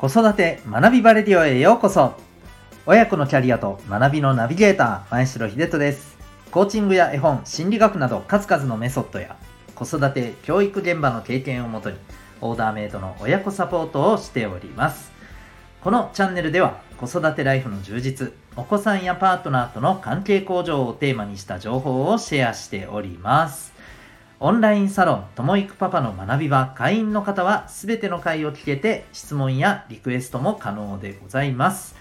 子育て学びバレディオへようこそ。親子のキャリアと学びのナビゲーター前城秀人です。コーチングや絵本心理学など数々のメソッドや子育て教育現場の経験をもとにオーダーメイドの親子サポートをしております。このチャンネルでは子育てライフの充実お子さんやパートナーとの関係向上をテーマにした情報をシェアしております。オンラインサロン、ともいくパパの学び場、会員の方はすべての回を聞けて質問やリクエストも可能でございます。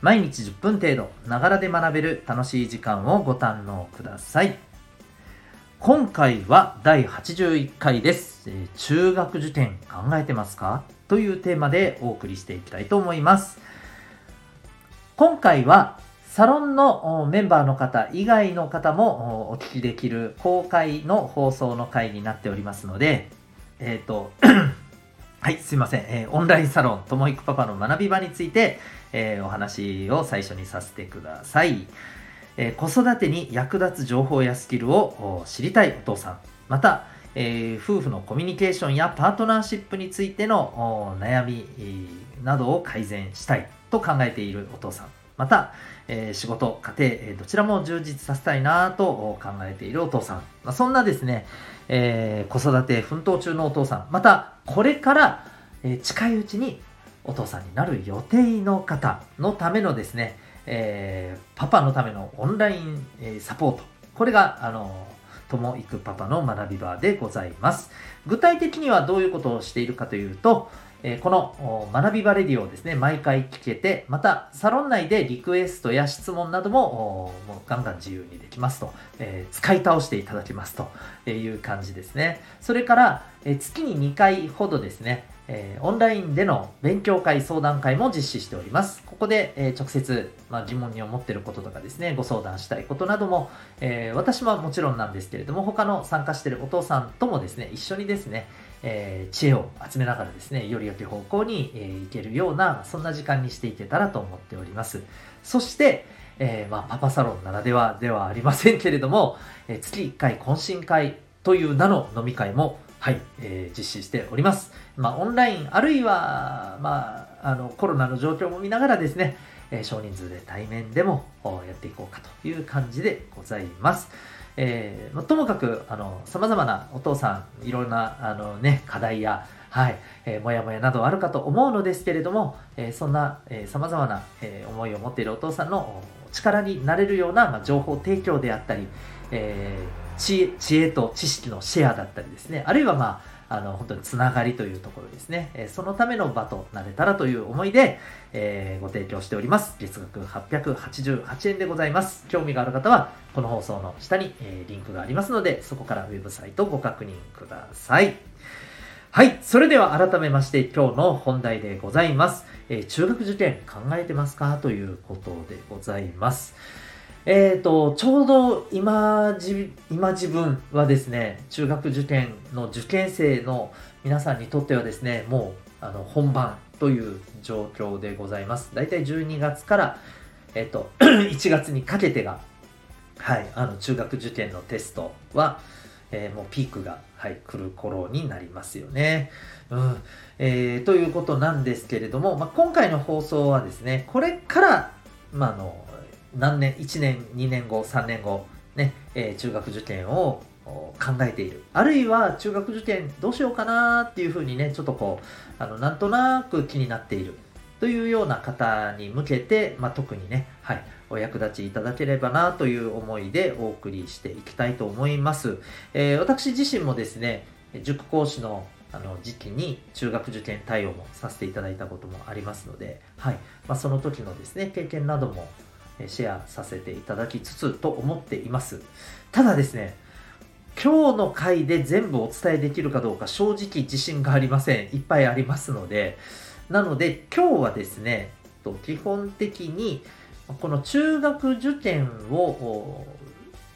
毎日10分程度、ながらで学べる楽しい時間をご堪能ください。今回は第81回です。えー、中学受験考えてますか？というテーマでお送りしていきたいと思います。今回はサロンのメンバーの方以外の方もお聞きできる公開の放送の回になっておりますので、えっ、ー、と、はい、すいません、えー、オンラインサロン、ともいくパパの学び場について、えー、お話を最初にさせてください。え子育てに役立つ情報やスキルを知りたいお父さん、また、え夫婦のコミュニケーションやパートナーシップについての悩みなどを改善したいと考えているお父さん、また、えー、仕事、家庭、えー、どちらも充実させたいなと考えているお父さん。まあ、そんなですね、えー、子育て奮闘中のお父さん、また、これから、え近いうちにお父さんになる予定の方のためのですね、えパパのためのオンライン、えサポート。これが、あのともいくパパの学び場でございます。具体的にはどういうことをしているかというと、えこの学びバレディをですね、毎回聞けて、またサロン内でリクエストや質問などももうガンガン自由にできますと、えー、使い倒していただきますという感じですね。それから、え月に2回ほどですね、え、オンラインでの勉強会、相談会も実施しております。ここで、え、直接、まあ、疑問に思っていることとかですね、ご相談したいことなども、えー、私はもちろんなんですけれども、他の参加しているお父さんともですね、一緒にですね、え知恵を集めながらですね、より良き方向に、えー、いけるような、そんな時間にしていけたらと思っております。そして、えまあ、パパサロンならではではありませんけれども、え月1回懇親会という名の飲み会もはい、えー、実施しております。まあ、オンライン、あるいは、まあ、あの、コロナの状況も見ながらですね、えー、少人数で対面でもやっていこうかという感じでございます。えー、ともかく、あの、様々なお父さん、いろんな、あのね、課題や、はい、えー、もやもやなどあるかと思うのですけれども、えー、そんな、えー、様々な、えー、思いを持っているお父さんの力になれるような、まあ、情報提供であったり、えー、知恵知恵と知識のシェアだったりですね、あるいはまあ、あの、本当につながりというところですね、えー、そのための場となれたらという思いで、えー、ご提供しております。月額888円でございます。興味がある方は、この放送の下に、えー、リンクがありますので、そこからウェブサイトご確認ください。はい。それでは改めまして今日の本題でございます。えー、中学受験考えてますか？ということでございます。えっ、ー、と、ちょうど今じ、今自分はですね、中学受験の受験生の皆さんにとってはですね、もう、あの、本番という状況でございます。だいたい12月から、えっ、ー、と、1月にかけてが、はい、あの、中学受験のテストは、えー、もうピークが、はい、来る頃になりますよね。うん。えー、ということなんですけれども、まあ、今回の放送はですね、これから、まあ、あの、何年、1年、2年後、3年後、ね、えー、中学受験を考えている。あるいは中学受験どうしようかなっていうふうにね、ちょっとこう、あの、なんとなく気になっているというような方に向けて、まあ、特にね、はい、お役立ちいただければなという思いでお送りしていきたいと思います。えー、私自身もですね、塾講師のあの時期に中学受験対応もさせていただいたこともありますので、はいまあ、その時のですね経験などもシェアさせていただきつつと思っています。ただですね、今日の回で全部お伝えできるかどうか正直自信がありません。いっぱいありますので、なので今日はですね、基本的にこの中学受験を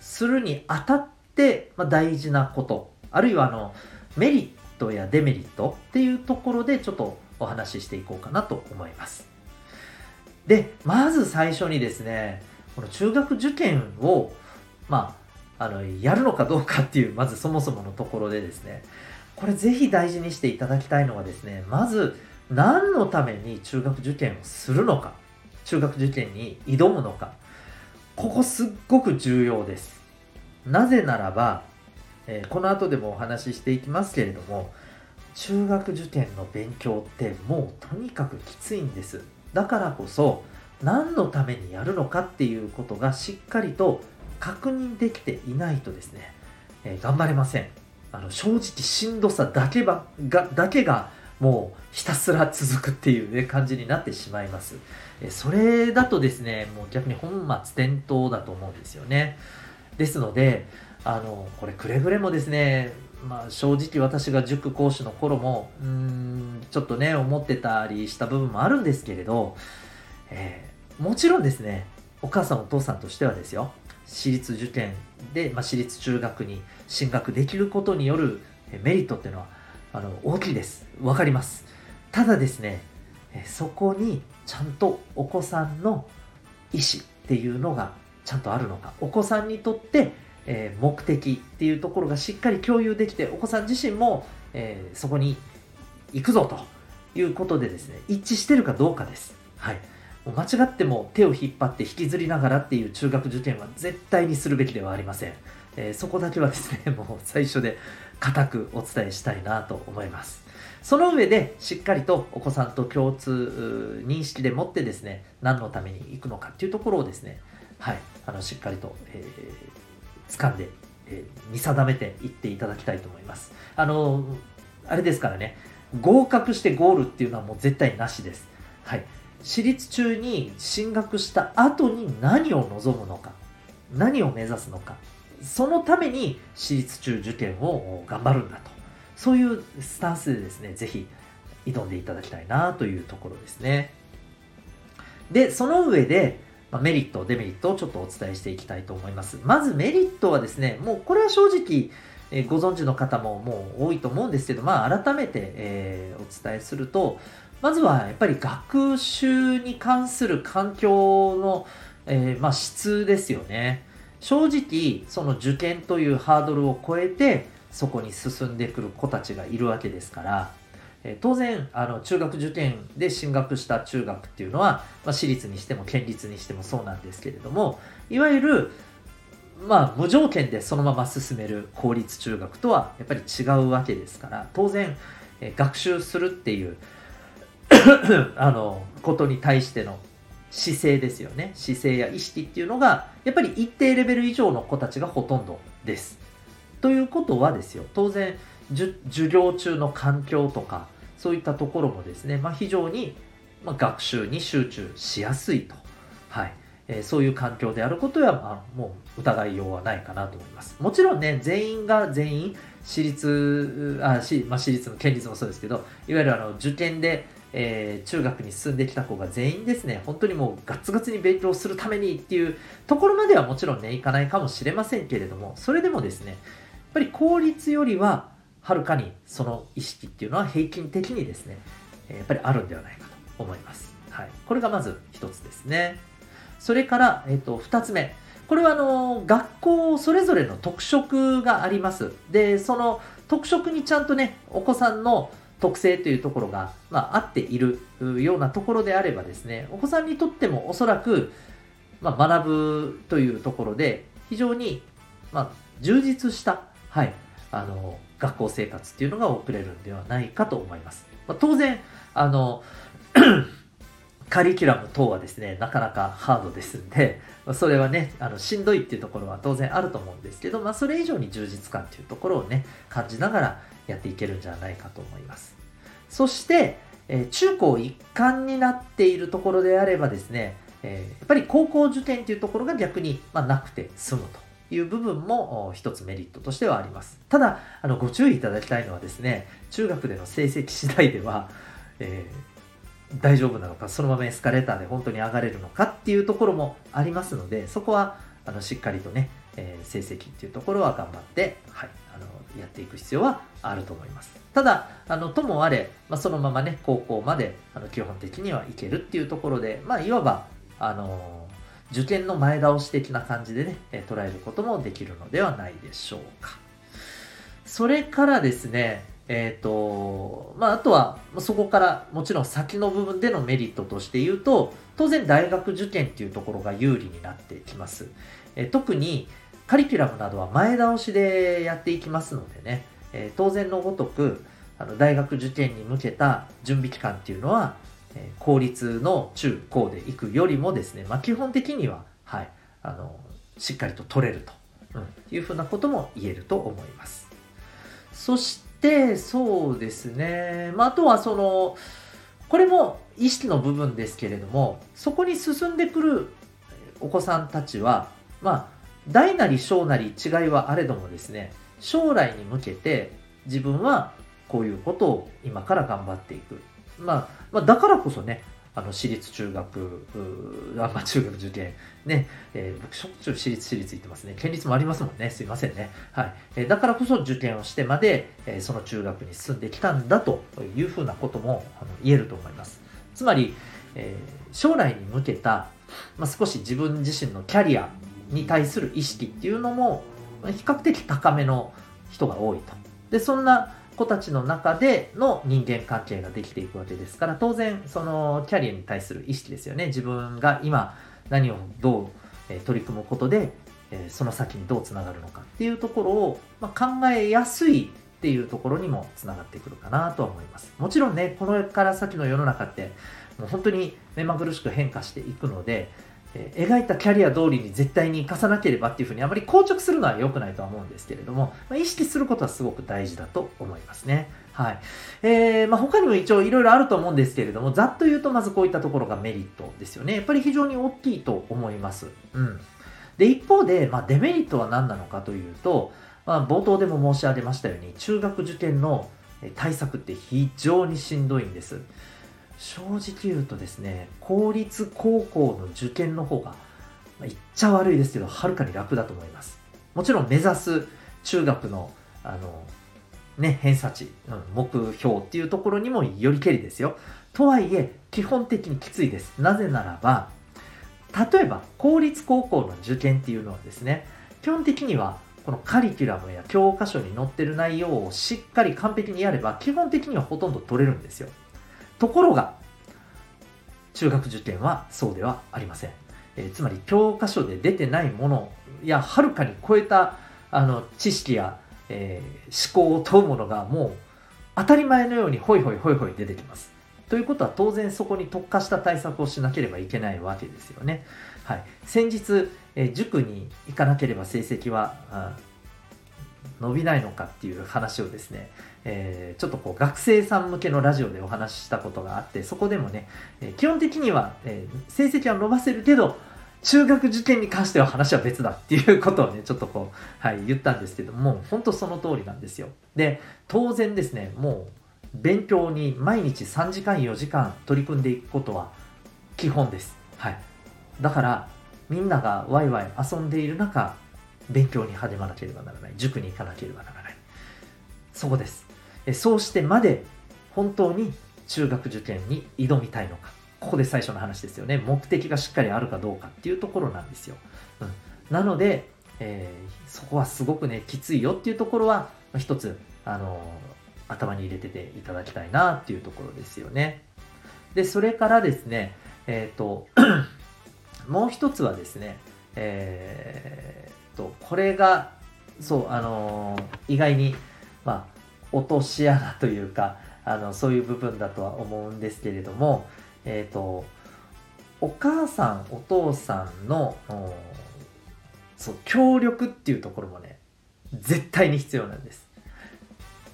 するにあたって大事なこと、あるいはあのメリットやデメリットっていうところでちょっとお話ししていこうかなと思います。で、まず最初にですね、この中学受験を、まあ、あの、やるのかどうかっていう、まずそもそものところでですね、これぜひ大事にしていただきたいのはですね、まず、何のために中学受験をするのか中学受験に挑むのかここすっごく重要です。なぜならば、えー、この後でもお話ししていきますけれども中学受験の勉強ってもうとにかくきついんです。だからこそ何のためにやるのかっていうことがしっかりと確認できていないとですね、えー、頑張れませんあの正直しんどさだけばがだけがもうひたすら続くっていう、ね、感じになってしまいます。えそれだとですね、もう逆に本末転倒だと思うんですよね。ですので、あの、これくれぐれもですね、まあ、正直私が塾講師の頃も、うーん、ちょっとね、思ってたりした部分もあるんですけれど、えー、もちろんですね、お母さんお父さんとしてはですよ、私立受験で、まあ、私立中学に進学できることによるメリットっていうのはあの大きいです。わかります。ただですね、そこにちゃんとお子さんの意思っていうのがちゃんとあるのか、お子さんにとって、えー、目的っていうところがしっかり共有できて、お子さん自身も、えー、そこに行くぞということでですね、一致してるかどうかです。はい。もう間違っても手を引っ張って引きずりながらっていう中学受験は絶対にするべきではありません。えー、そこだけはですね、もう最初で固くお伝えしたいなと思います。その上でしっかりとお子さんと共通認識でもってですね、何のために行くのかっていうところをですね、はい、あのしっかりと、えー、掴んで、えー、見定めていっていただきたいと思います。あの、あれですからね、合格してゴールっていうのはもう絶対なしです。はい。私立中に進学した後に何を望むのか、何を目指すのか、そのために私立中受験を頑張るんだと。そういうスタンスでですね、ぜひ挑んでいただきたいなというところですね。で、その上で、まメリット、デメリットをちょっとお伝えしていきたいと思います。まずメリットはですね、もうこれは正直、えご存知の方ももう多いと思うんですけど、まあ改めて、え、お伝えすると、まずはやっぱり学習に関する環境の、えー、まあ、質ですよね。正直その受験というハードルを超えてそこに進んでくる子たちがいるわけですから、え当然あの中学受験で進学した中学っていうのは、まあ、私立にしても県立にしてもそうなんですけれどもいわゆるまあ無条件でそのまま進める公立中学とはやっぱり違うわけですから当然、え学習するっていう あのことに対しての姿勢ですよね。姿勢や意識っていうのが、やっぱり一定レベル以上の子たちがほとんどです。ということはですよ、当然、授業中の環境とか、そういったところもですね、まあ、非常に、ま学習に集中しやすいと。はい。えー、そういう環境であることは、まあ、もう疑いようはないかなと思います。もちろんね、全員が全員、私立、あ、し、まあ、私立も県立もそうですけど、いわゆるあの、受験で、えー、中学に進んできた子が全員ですね、本当にもうガツガツに勉強するためにっていうところまではもちろんね、いかないかもしれませんけれども、それでもですね、やっぱり公立よりははるかにその意識っていうのは平均的にですね、やっぱりあるんではないかと思います。はい。これがまず一つですね。それから、えっ、と、二つ目。これはあの、学校それぞれの特色があります。で、その特色にちゃんとね、お子さんの特性というところが、まあ、合っているようなところであればですね、お子さんにとってもおそらく、まあ、学ぶというところで、非常に、まあ、充実した、はい、あの、学校生活っていうのが送れるんではないかと思います。まあ、当然、あの、カリキュラム等はですね、なかなかハードですんで、それはね、あのしんどいっていうところは当然あると思うんですけど、まあ、それ以上に充実感っていうところをね、感じながらやっていけるんじゃないかと思います。そして、え中高一貫になっているところであればですね、えやっぱり高校受験というところが逆に、まなくて済むという部分も一つメリットとしてはあります。ただ、あのご注意いただきたいのはですね、中学での成績次第では、えー、大丈夫なのか、そのままエスカレーターで本当に上がれるのかっていうところもありますので、そこはあのしっかりとね、えー、成績っていうところは頑張って、はい、あのやっていく必要はあると思います。ただ、あのともあれ、まあ、そのままね、高校まであの基本的にはいけるっていうところで、まあ、いわば、あの受験の前倒し的な感じでね、え捉えることもできるのではないでしょうか。それからですね、えっ、ー、と、まあ、あとは、そこからもちろん先の部分でのメリットとして言うと、当然大学受験っていうところが有利になってきます。え、特にカリキュラムなどは前倒しでやっていきますのでね、え、当然のごとく、あの大学受験に向けた準備期間っていうのは、え公立の中高で行くよりもですね、まあ、基本的には、はい、あの、しっかりと取れると、うん、いうふうなことも言えると思います。そして、そうですね、まあ、あとはその、これも意識の部分ですけれども、そこに進んでくるお子さんたちは、まあ、大なり小なり違いはあれどもですね、将来に向けて自分はこういうことを今から頑張っていく。まあ、まあ、だからこそね、あの私立中学、あまあ、中学受験、ね、えー、僕しょっちゅう私立私立行ってますね。県立もありますもんね。すいませんね。はい。えー、だからこそ受験をしてまで、えー、その中学に進んできたんだというふうなこともあの言えると思います。つまり、えー、将来に向けた、まあ、少し自分自身のキャリアに対する意識っていうのも比較的高めの人が多いと。で、そんな子たちの中での人間関係ができていくわけですから、当然、そのキャリアに対する意識ですよね。自分が今何をどう取り組むことで、その先にどうつながるのかっていうところを、ま考えやすいっていうところにもつながってくるかなとは思います。もちろんね、これから先の世の中って、もう本当に目まぐるしく変化していくので、え描いたキャリア通りに絶対に生かさなければっていうふうにあまり硬直するのは良くないとは思うんですけれども、まあ、意識することはすごく大事だと思いますね。はい。えー、まあ、他にも一応いろいろあると思うんですけれども、ざっと言うとまずこういったところがメリットですよね。やっぱり非常に大きいと思います。うん。で、一方で、まあ、デメリットは何なのかというと、まあ、冒頭でも申し上げましたように、中学受験の対策って非常にしんどいんです。正直言うとですね、公立高校の受験の方が、まあ、言っちゃ悪いですけど、はるかに楽だと思います。もちろん目指す中学の、あの、ね、偏差値、うん、目標っていうところにもよりけりですよ。とはいえ、基本的にきついです。なぜならば、例えば、公立高校の受験っていうのはですね、基本的には、このカリキュラムや教科書に載ってる内容をしっかり完璧にやれば、基本的にはほとんど取れるんですよ。ところが、中学受験はそうではありません。えー、つまり教科書で出てないものやはるかに超えたあの知識や、えー、思考を問うものがもう当たり前のようにホイホイホイホイ出てきます。ということは当然そこに特化した対策をしなければいけないわけですよね。はい、先日、えー、塾に行かなければ成績は伸びないのかっていう話をですね、えー、ちょっとこう学生さん向けのラジオでお話ししたことがあって、そこでもね、えー、基本的には、えー、成績は伸ばせるけど、中学受験に関しては話は別だっていうことをね、ちょっとこう、はい、言ったんですけども、本当その通りなんですよ。で、当然ですね、もう、勉強に毎日3時間4時間取り組んでいくことは基本です。はい。だから、みんながワイワイ遊んでいる中、勉強に励まなければならない。塾に行かなければならない。そこです。そうしてまで本当に中学受験に挑みたいのか。ここで最初の話ですよね。目的がしっかりあるかどうかっていうところなんですよ。うん、なので、えー、そこはすごくね、きついよっていうところは、一つ、あのー、頭に入れてていただきたいなっていうところですよね。で、それからですね、えっ、ー、と、もう一つはですね、えー、と、これが、そう、あの意外に、まあ、落とし穴というか、あの、そういう部分だとは思うんですけれども、えっ、ー、と、お母さん、お父さんの、そう、協力っていうところもね、絶対に必要なんです。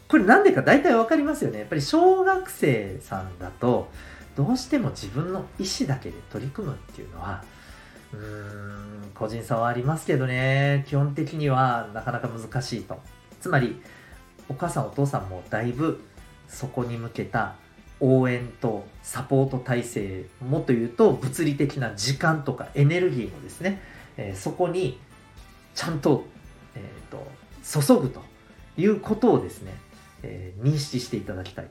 これなんでか大体わかりますよね。やっぱり小学生さんだと、どうしても自分の意思だけで取り組むっていうのは、うん、個人差はありますけどね、基本的にはなかなか難しいと。つまり、お母さんお父さんもだいぶそこに向けた応援とサポート体制もと言うと物理的な時間とかエネルギーもですね、えー、そこにちゃんと,、えーと、注ぐということをですね、えー、認識していただきたいと。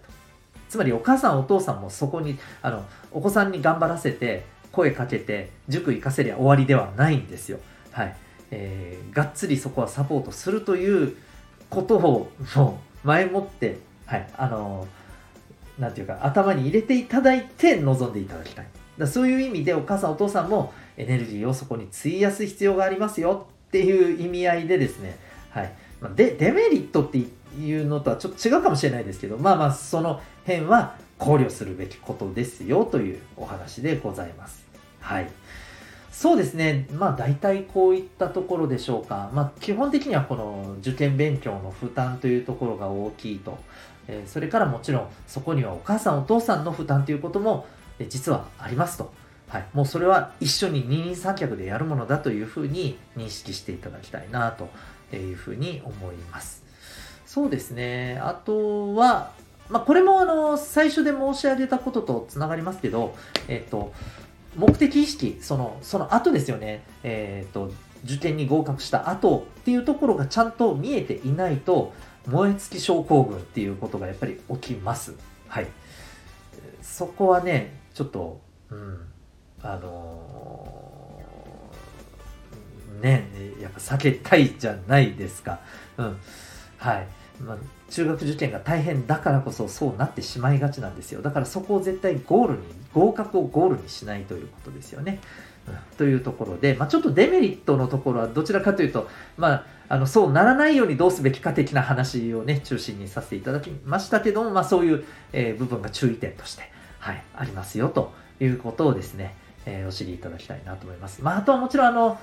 つまりお母さんお父さんもそこにあのお子さんに頑張らせて声かけて塾行かせりゃ終わりではないんですよ。はい。えー、がっつりそこはサポートするということをもう前もってはい。あのなんていうか頭に入れていただいて臨んでいただきたい。だそういう意味でお母さんお父さんもエネルギーをそこに費やす必要がありますよっていう意味合いでですね、はい、でデメリットっていうのとはちょっと違うかもしれないですけどまあまあその辺は考慮するべきことですよというお話でございます。はい。そうですね。まあ大体こういったところでしょうか。まあ基本的にはこの受験勉強の負担というところが大きいと。えそれからもちろんそこにはお母さんお父さんの負担ということも実はありますと。はい。もうそれは一緒に二人三脚でやるものだというふうに認識していただきたいなというふうに思います。そうですね。あとは、まあ、これもあの最初で申し上げたこととつながりますけど、えっと、目的意識、その、その後ですよね。えっと、受験に合格した後っていうところがちゃんと見えていないと、燃え尽き症候群っていうことがやっぱり起きます。はい。そこはね、ちょっと、うん、あのー、ね、やっぱ避けたいじゃないですか。うん。はい。まあ、中学受験が大変だからこそそうなってしまいがちなんですよ。だからそこを絶対ゴールに、合格をゴールにしないということですよね。うん、というところで、まあ、ちょっとデメリットのところはどちらかというと、まあ、あのそうならないようにどうすべきか的な話をね、中心にさせていただきましたけども、まあ、そういう、えー、部分が注意点として、はい、ありますよということをですね、えー、お知りいただきたいなと思います。まあ、あとはもちろんあの、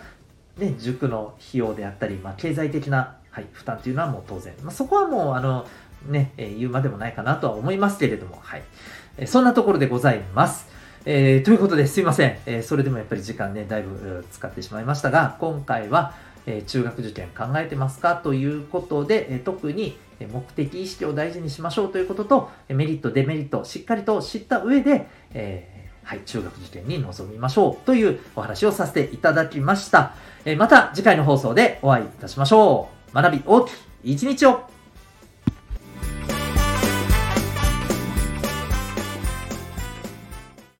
ね、塾の費用であったり、まあ、経済的なはい、負担というのはもう当然。まあ、そこはもう、あの、ね、えー、言うまでもないかなとは思いますけれども、はい。えー、そんなところでございます。えー、ということですいません。えそれでもやっぱり時間ね、だいぶ使ってしまいましたが、今回は、え中学受験考えてますかということで、え特に目的意識を大事にしましょうということと、メリット、デメリットを、しっかりと知った上で、えはい、中学受験に臨みましょうというお話をさせていただきました。えまた次回の放送でお会いいたしましょう。学び大きい一日を。